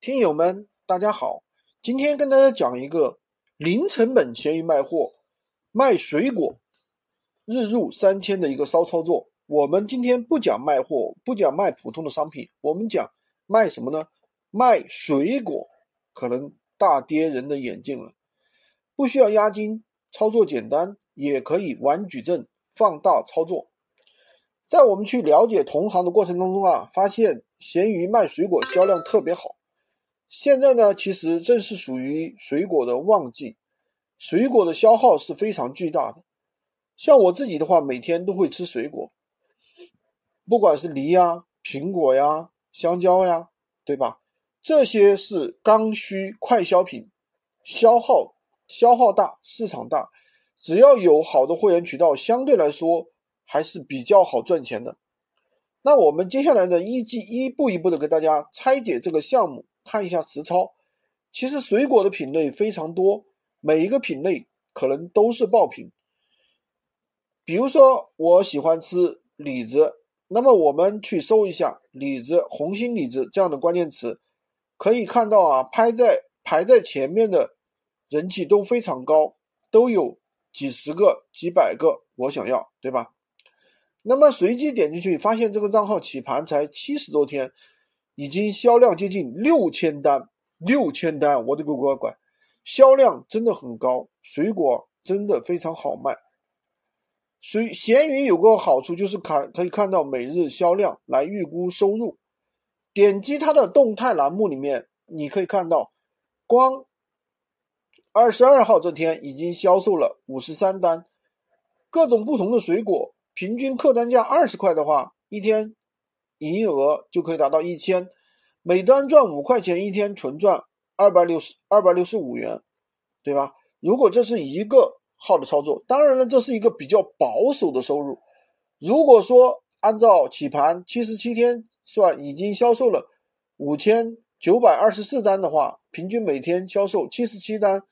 听友们，大家好，今天跟大家讲一个零成本闲鱼卖货，卖水果日入三千的一个骚操作。我们今天不讲卖货，不讲卖普通的商品，我们讲卖什么呢？卖水果，可能大跌人的眼镜了。不需要押金，操作简单，也可以玩矩阵放大操作。在我们去了解同行的过程当中啊，发现闲鱼卖水果销量特别好。现在呢，其实正是属于水果的旺季，水果的消耗是非常巨大的。像我自己的话，每天都会吃水果，不管是梨呀、苹果呀、香蕉呀，对吧？这些是刚需快消品，消耗消耗大，市场大，只要有好的货源渠道，相对来说还是比较好赚钱的。那我们接下来呢，一季一步一步的给大家拆解这个项目。看一下实操，其实水果的品类非常多，每一个品类可能都是爆品。比如说，我喜欢吃李子，那么我们去搜一下“李子”“红心李子”这样的关键词，可以看到啊，排在排在前面的人气都非常高，都有几十个、几百个，我想要，对吧？那么随机点进去，发现这个账号起盘才七十多天。已经销量接近六千单，六千单，我的个乖乖，销量真的很高，水果真的非常好卖。所以闲鱼有个好处就是看可以看到每日销量来预估收入。点击它的动态栏目里面，你可以看到，光二十二号这天已经销售了五十三单，各种不同的水果，平均客单价二十块的话，一天。营业额就可以达到一千，每单赚五块钱，一天纯赚二百六十二百六十五元，对吧？如果这是一个号的操作，当然了，这是一个比较保守的收入。如果说按照起盘七十七天算，已经销售了五千九百二十四单的话，平均每天销售七十七单，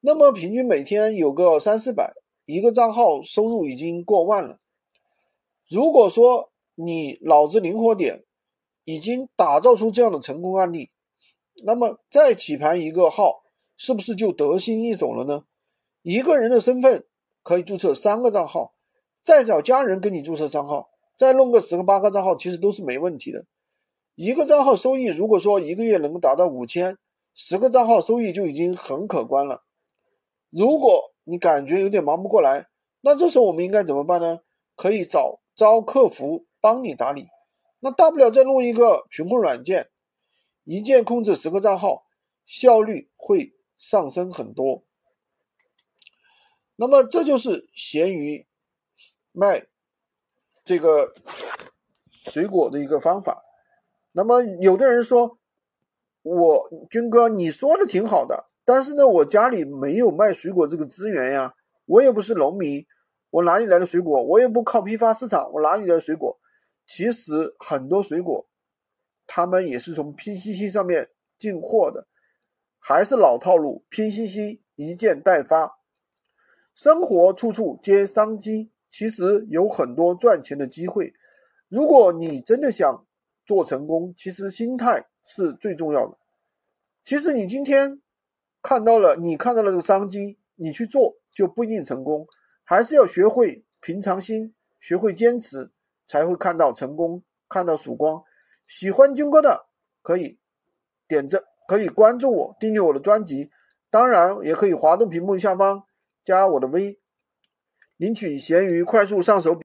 那么平均每天有个三四百，一个账号收入已经过万了。如果说，你脑子灵活点，已经打造出这样的成功案例，那么再起盘一个号，是不是就得心应手了呢？一个人的身份可以注册三个账号，再找家人给你注册账号，再弄个十个八个账号，其实都是没问题的。一个账号收益，如果说一个月能够达到五千，十个账号收益就已经很可观了。如果你感觉有点忙不过来，那这时候我们应该怎么办呢？可以找招客服。帮你打理，那大不了再弄一个群控软件，一键控制十个账号，效率会上升很多。那么这就是闲鱼卖这个水果的一个方法。那么有的人说，我军哥你说的挺好的，但是呢，我家里没有卖水果这个资源呀，我也不是农民，我哪里来的水果？我也不靠批发市场，我哪里来的水果？其实很多水果，他们也是从拼夕夕上面进货的，还是老套路拼夕夕一件代发。生活处处皆商机，其实有很多赚钱的机会。如果你真的想做成功，其实心态是最重要的。其实你今天看到了，你看到了这个商机，你去做就不一定成功，还是要学会平常心，学会坚持。才会看到成功，看到曙光。喜欢军哥的可以点赞，可以关注我，订阅我的专辑。当然，也可以滑动屏幕下方加我的微，领取闲鱼快速上手。